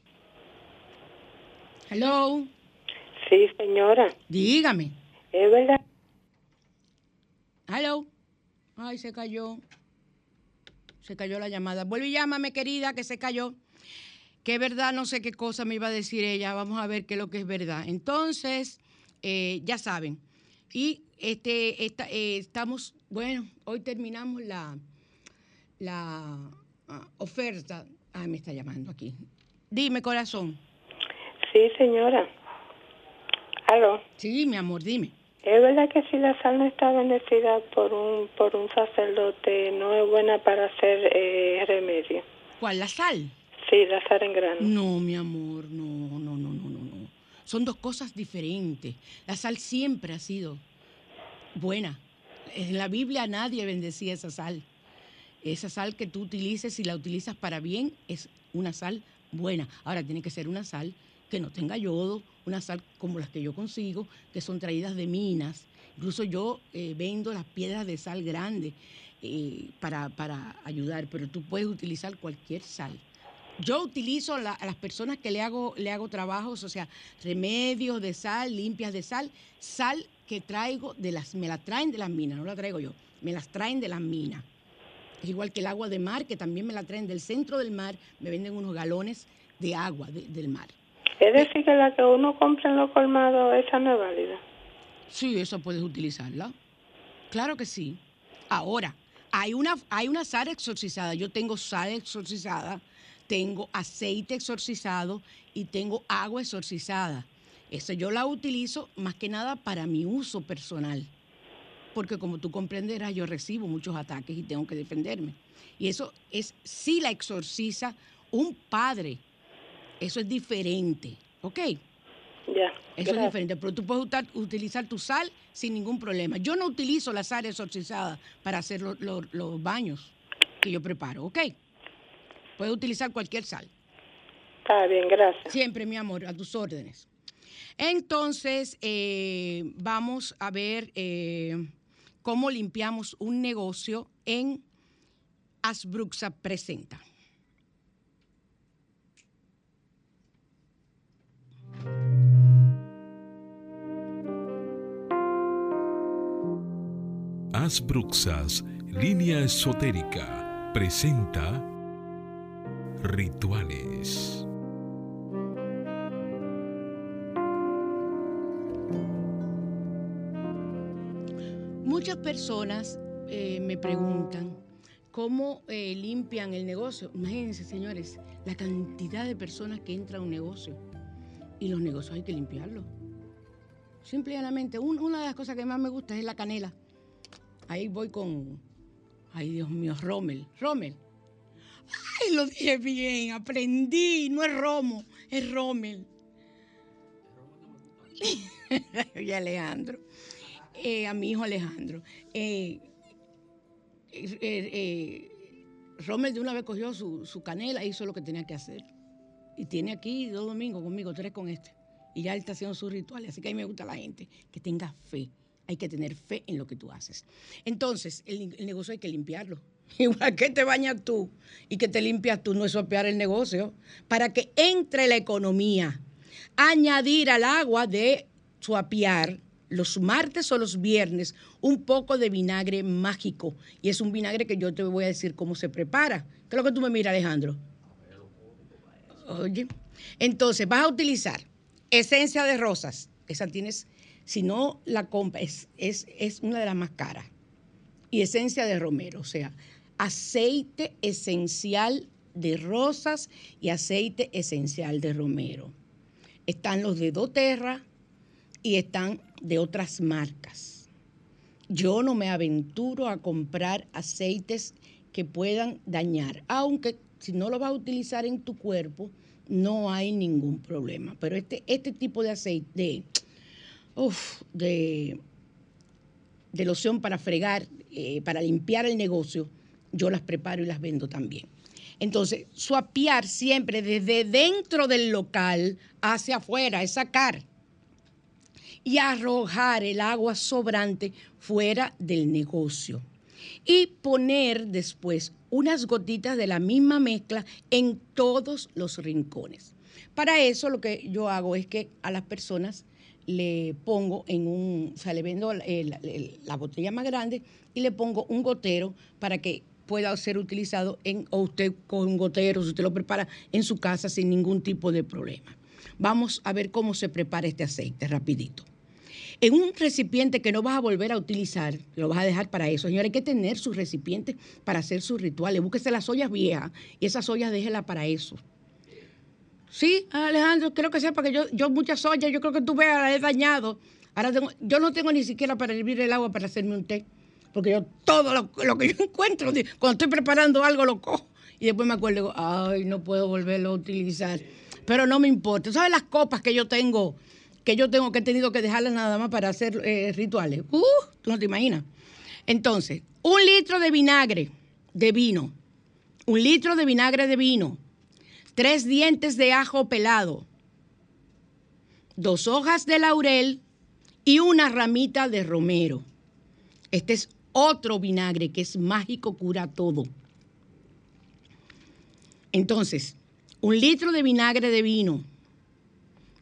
Hello. Sí, señora. Dígame. Es verdad. Hello. Ay, se cayó. Se cayó la llamada. Vuelve y llámame, querida, que se cayó. Que verdad, no sé qué cosa me iba a decir ella. Vamos a ver qué es lo que es verdad. Entonces, eh, ya saben, Y este, esta, eh, estamos, bueno, hoy terminamos la, la ah, oferta. Ay, me está llamando aquí. Dime, corazón. Sí, señora. Aló. Sí, mi amor, dime. ¿Es verdad que si la sal no está bendecida por un, por un sacerdote, no es buena para hacer eh, remedio? ¿Cuál? ¿La sal? Sí, la sal en grano. No, mi amor, no, no, no, no, no, no. Son dos cosas diferentes. La sal siempre ha sido buena. En la Biblia nadie bendecía esa sal. Esa sal que tú utilices, si la utilizas para bien, es una sal buena. Ahora tiene que ser una sal que no tenga yodo, una sal como las que yo consigo, que son traídas de minas. Incluso yo eh, vendo las piedras de sal grande eh, para, para ayudar, pero tú puedes utilizar cualquier sal. Yo utilizo a las personas que le hago, le hago trabajos, o sea, remedios de sal, limpias de sal, sal que traigo de las, me la traen de las minas, no la traigo yo, me las traen de las minas. Es igual que el agua de mar, que también me la traen del centro del mar, me venden unos galones de agua de- del mar. Es decir, que la que uno compra en los colmados, esa no es válida. Sí, eso puedes utilizarla. Claro que sí. Ahora, hay una, hay una sal exorcizada. Yo tengo sal exorcizada, tengo aceite exorcizado y tengo agua exorcizada. Eso yo la utilizo más que nada para mi uso personal. Porque como tú comprenderás, yo recibo muchos ataques y tengo que defenderme. Y eso es, si la exorciza un padre. Eso es diferente. ¿Ok? Ya. Eso es diferente, pero tú puedes utilizar tu sal sin ningún problema. Yo no utilizo la sal exorcizada para hacer lo- lo- los baños que yo preparo, ¿ok? Puedes utilizar cualquier sal. Está bien, gracias. Siempre, mi amor, a tus órdenes. Entonces, eh, vamos a ver eh, cómo limpiamos un negocio en Asbruxa Presenta. Asbruxas, línea esotérica, presenta Rituales. Personas eh, me preguntan cómo eh, limpian el negocio. Imagínense, señores, la cantidad de personas que entran a un negocio y los negocios hay que limpiarlos. Simplemente, una de las cosas que más me gusta es la canela. Ahí voy con, ay Dios mío, Rommel. Rommel. Ay, lo dije bien, aprendí, no es Romo, es Rommel. y Alejandro eh, a mi hijo Alejandro. Eh, eh, eh, de una vez cogió su, su canela e hizo lo que tenía que hacer. Y tiene aquí dos domingos conmigo, tres con este. Y ya él está haciendo sus rituales. Así que a mí me gusta la gente que tenga fe. Hay que tener fe en lo que tú haces. Entonces, el, el negocio hay que limpiarlo. Igual que te bañas tú y que te limpias tú, no es sopear el negocio. Para que entre la economía. Añadir al agua de suapiar los martes o los viernes un poco de vinagre mágico. Y es un vinagre que yo te voy a decir cómo se prepara. ¿Qué es lo que tú me miras, Alejandro? Oye, entonces vas a utilizar esencia de rosas. Esa tienes, si no la compra, es, es, es una de las más caras. Y esencia de romero, o sea, aceite esencial de rosas y aceite esencial de romero. Están los de doTERRA y están de otras marcas. Yo no me aventuro a comprar aceites que puedan dañar, aunque si no lo vas a utilizar en tu cuerpo, no hay ningún problema. Pero este, este tipo de aceite, de, de, de loción para fregar, eh, para limpiar el negocio, yo las preparo y las vendo también. Entonces, suapiar siempre desde dentro del local hacia afuera, es sacar y arrojar el agua sobrante fuera del negocio. Y poner después unas gotitas de la misma mezcla en todos los rincones. Para eso lo que yo hago es que a las personas le pongo en un, o sea, le vendo la botella más grande y le pongo un gotero para que pueda ser utilizado en, o usted con un gotero, si usted lo prepara en su casa sin ningún tipo de problema. Vamos a ver cómo se prepara este aceite, rapidito. En un recipiente que no vas a volver a utilizar, lo vas a dejar para eso. Señores, hay que tener sus recipientes para hacer sus rituales. Búsquese las ollas viejas y esas ollas déjela para eso. Sí, Alejandro, creo que sepa que yo, yo muchas ollas, yo creo que tú veas, las he dañado. Ahora tengo, yo no tengo ni siquiera para hervir el agua para hacerme un té, porque yo todo lo, lo que yo encuentro, cuando estoy preparando algo lo cojo y después me acuerdo, digo, ay, no puedo volverlo a utilizar. Pero no me importa. ¿Sabes las copas que yo tengo? Que yo tengo que he tenido que dejarlas nada más para hacer eh, rituales. Uh, tú no te imaginas. Entonces, un litro de vinagre de vino, un litro de vinagre de vino, tres dientes de ajo pelado, dos hojas de laurel y una ramita de romero. Este es otro vinagre que es mágico, cura todo. Entonces, un litro de vinagre de vino,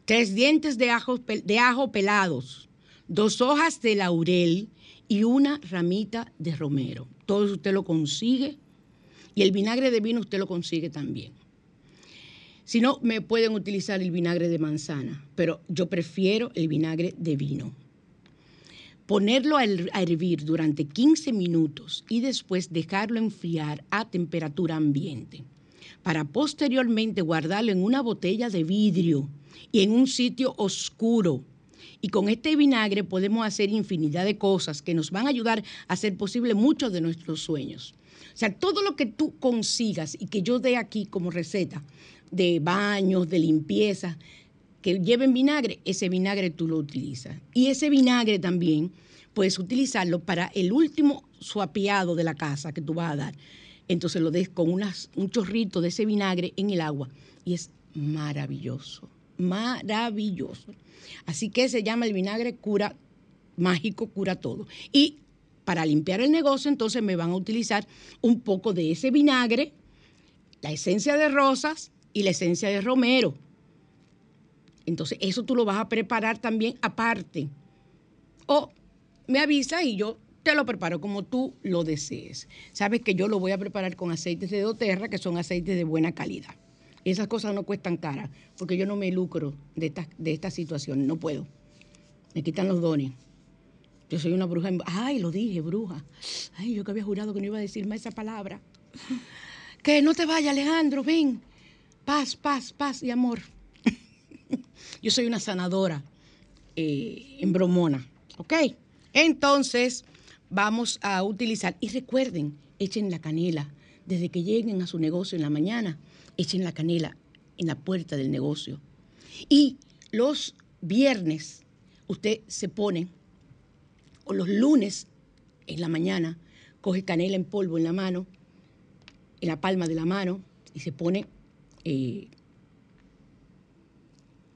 tres dientes de ajo, de ajo pelados, dos hojas de laurel y una ramita de romero. Todo usted lo consigue y el vinagre de vino usted lo consigue también. Si no, me pueden utilizar el vinagre de manzana, pero yo prefiero el vinagre de vino. Ponerlo a hervir durante 15 minutos y después dejarlo enfriar a temperatura ambiente para posteriormente guardarlo en una botella de vidrio y en un sitio oscuro. Y con este vinagre podemos hacer infinidad de cosas que nos van a ayudar a hacer posible muchos de nuestros sueños. O sea, todo lo que tú consigas y que yo dé aquí como receta de baños, de limpieza, que lleven vinagre, ese vinagre tú lo utilizas. Y ese vinagre también puedes utilizarlo para el último suapiado de la casa que tú vas a dar entonces lo des con un chorrito de ese vinagre en el agua y es maravilloso, maravilloso. Así que se llama el vinagre cura mágico, cura todo. Y para limpiar el negocio, entonces me van a utilizar un poco de ese vinagre, la esencia de rosas y la esencia de romero. Entonces, eso tú lo vas a preparar también aparte. O me avisa y yo te lo preparo como tú lo desees. Sabes que yo lo voy a preparar con aceites de doTERRA, que son aceites de buena calidad. Esas cosas no cuestan cara, porque yo no me lucro de esta, de esta situación, no puedo. Me quitan los dones. Yo soy una bruja. Ay, lo dije, bruja. Ay, yo que había jurado que no iba a decir más esa palabra. Que no te vayas, Alejandro, ven. Paz, paz, paz y amor. yo soy una sanadora eh, en bromona, ¿ok? Entonces, vamos a utilizar. Y recuerden, echen la canela. Desde que lleguen a su negocio en la mañana, echen la canela en la puerta del negocio. Y los viernes usted se pone, o los lunes en la mañana, coge canela en polvo en la mano, en la palma de la mano, y se pone eh,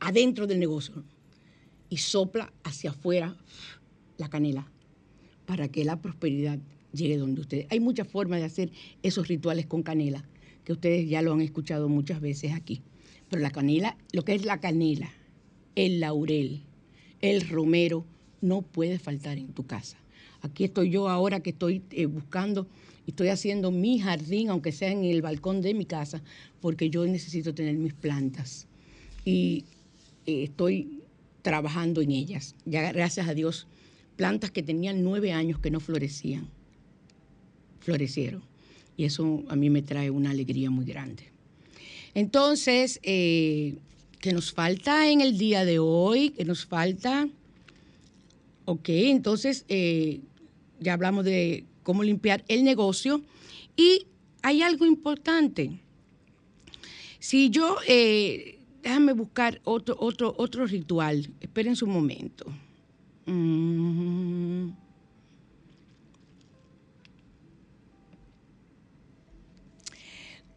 adentro del negocio y sopla hacia afuera la canela para que la prosperidad llegue donde ustedes. Hay muchas formas de hacer esos rituales con canela, que ustedes ya lo han escuchado muchas veces aquí. Pero la canela, lo que es la canela, el laurel, el romero, no puede faltar en tu casa. Aquí estoy yo ahora que estoy eh, buscando y estoy haciendo mi jardín, aunque sea en el balcón de mi casa, porque yo necesito tener mis plantas. Y eh, estoy trabajando en ellas. Ya gracias a Dios plantas que tenían nueve años que no florecían, florecieron. Y eso a mí me trae una alegría muy grande. Entonces, eh, ¿qué nos falta en el día de hoy? ¿Qué nos falta? Ok, entonces eh, ya hablamos de cómo limpiar el negocio. Y hay algo importante. Si yo, eh, déjame buscar otro, otro, otro ritual. Esperen un momento. Mm.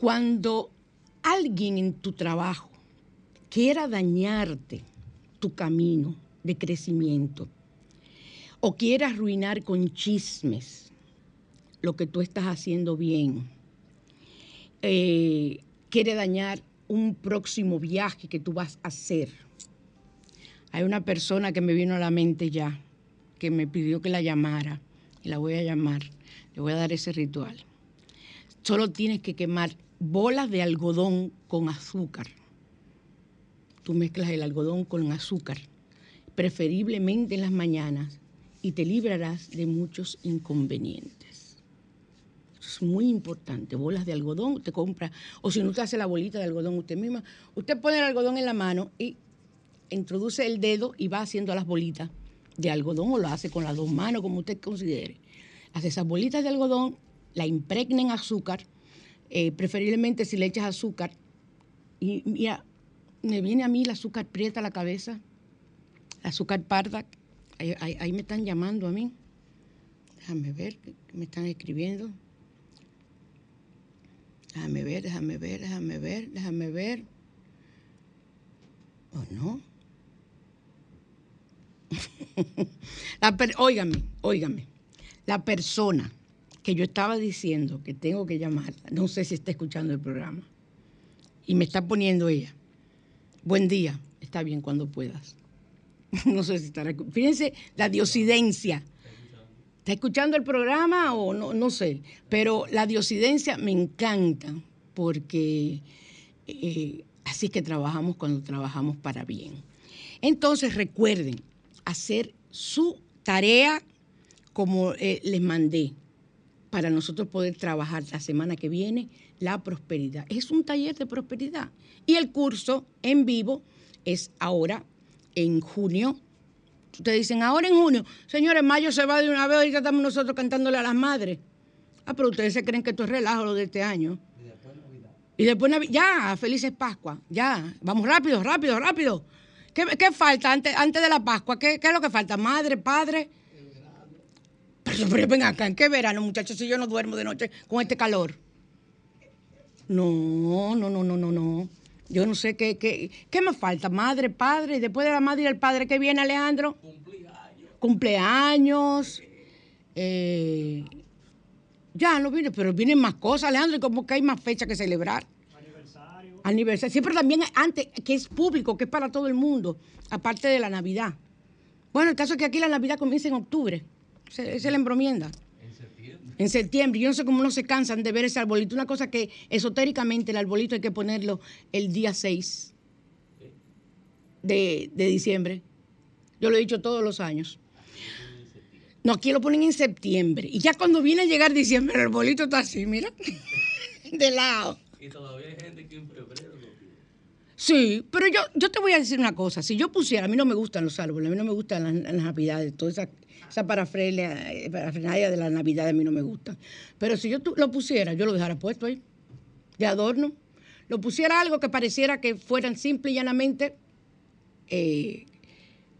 Cuando alguien en tu trabajo quiera dañarte tu camino de crecimiento o quiera arruinar con chismes lo que tú estás haciendo bien, eh, quiere dañar un próximo viaje que tú vas a hacer, hay una persona que me vino a la mente ya, que me pidió que la llamara, y la voy a llamar, le voy a dar ese ritual. Solo tienes que quemar bolas de algodón con azúcar. Tú mezclas el algodón con azúcar, preferiblemente en las mañanas, y te librarás de muchos inconvenientes. Es muy importante. Bolas de algodón, usted compra, o si no usted hace la bolita de algodón usted misma, usted pone el algodón en la mano y introduce el dedo y va haciendo las bolitas de algodón o lo hace con las dos manos, como usted considere. Hace esas bolitas de algodón, la impregna en azúcar, eh, preferiblemente si le echas azúcar. Y mira, me viene a mí el azúcar prieta a la cabeza, el azúcar parda. Ahí, ahí- me están llamando a mí. Déjame ver, me están escribiendo. Déjame ver, déjame ver, déjame ver, déjame ver. ¿O no? La per- óigame, óigame. La persona que yo estaba diciendo que tengo que llamar, no sé si está escuchando el programa, y me está poniendo ella. Buen día, está bien cuando puedas. No sé si estará. Fíjense la diosidencia. ¿Está escuchando el programa o no? No sé. Pero la diosidencia me encanta porque eh, así es que trabajamos cuando trabajamos para bien. Entonces recuerden hacer su tarea como eh, les mandé para nosotros poder trabajar la semana que viene la prosperidad. Es un taller de prosperidad. Y el curso en vivo es ahora en junio. Ustedes dicen, ahora en junio. Señores, mayo se va de una vez, ahorita estamos nosotros cantándole a las madres. Ah, pero ustedes se creen que esto es relajo lo de este año. Y después Navidad. Ya, felices Pascua. Ya, vamos rápido, rápido, rápido. ¿Qué, qué falta antes, antes de la Pascua? ¿Qué, ¿Qué es lo que falta? Madre, padre. Pero, ven acá, ¿en qué verano, muchachos? Si yo no duermo de noche con este calor. No, no, no, no, no, no. Yo no sé qué, qué, qué me falta. Madre, padre, después de la madre y el padre, ¿qué viene, Alejandro? Cumpleaños. Cumpleaños. Eh, ya no viene, pero vienen más cosas, Alejandro, y como que hay más fechas que celebrar. Aniversario. Aniversario. Siempre también antes, que es público, que es para todo el mundo, aparte de la Navidad. Bueno, el caso es que aquí la Navidad comienza en octubre. Esa esa es la embromienda. En septiembre. Yo no sé cómo no se cansan de ver ese arbolito. Una cosa que esotéricamente el arbolito hay que ponerlo el día 6 de, de diciembre. Yo lo he dicho todos los años. No, aquí lo ponen en septiembre. Y ya cuando viene a llegar diciembre, el arbolito está así, mira. De lado. Y todavía hay gente que en febrero. Sí, pero yo, yo te voy a decir una cosa. Si yo pusiera, a mí no me gustan los árboles, a mí no me gustan las, las navidades, toda esa, esa parafernalia eh, parafernalia de la navidad a mí no me gusta. Pero si yo lo pusiera, yo lo dejara puesto ahí, de adorno. Lo pusiera algo que pareciera que fueran simple y llanamente eh,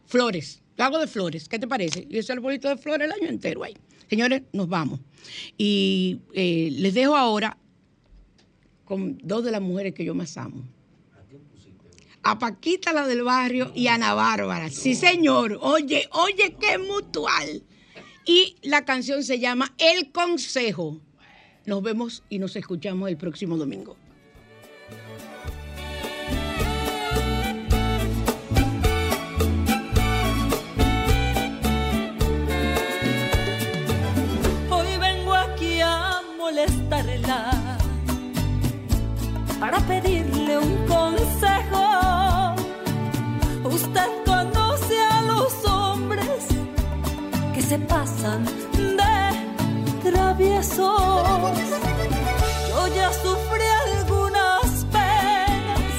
flores. Lo hago de flores, ¿qué te parece? Y ese arbolito de flores el año entero ahí. Señores, nos vamos. Y eh, les dejo ahora con dos de las mujeres que yo más amo. A Paquita, la del barrio, y a Ana Bárbara. Sí, señor. Oye, oye, qué mutual. Y la canción se llama El Consejo. Nos vemos y nos escuchamos el próximo domingo. Hoy vengo aquí a molestarla para pedirle un consejo. Se pasan de traviesos. Yo ya sufrí algunas penas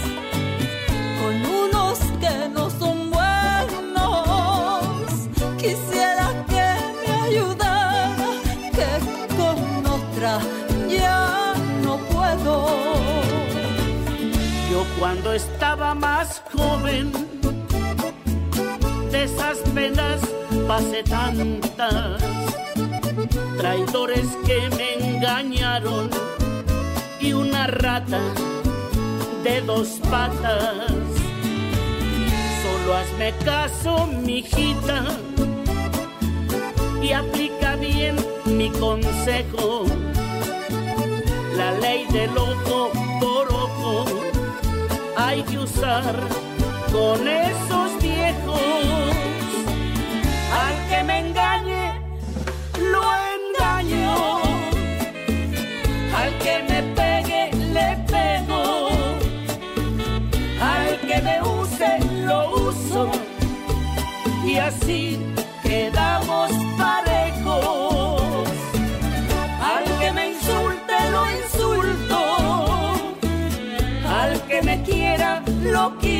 con unos que no son buenos. Quisiera que me ayudara, que con otra ya no puedo. Yo cuando estaba más joven, de esas penas pasé tantas, traidores que me engañaron y una rata de dos patas. Solo hazme caso, mijita, y aplica bien mi consejo. La ley del ojo por ojo hay que usar con esos así quedamos parejos. Al que me insulte lo insulto, al que me quiera lo quiero,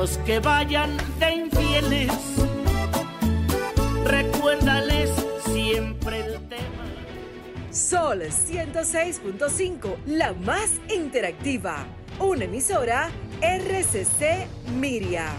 los que vayan de infieles, recuérdales siempre el tema. Sol 106.5, la más interactiva. Una emisora RCC Miria.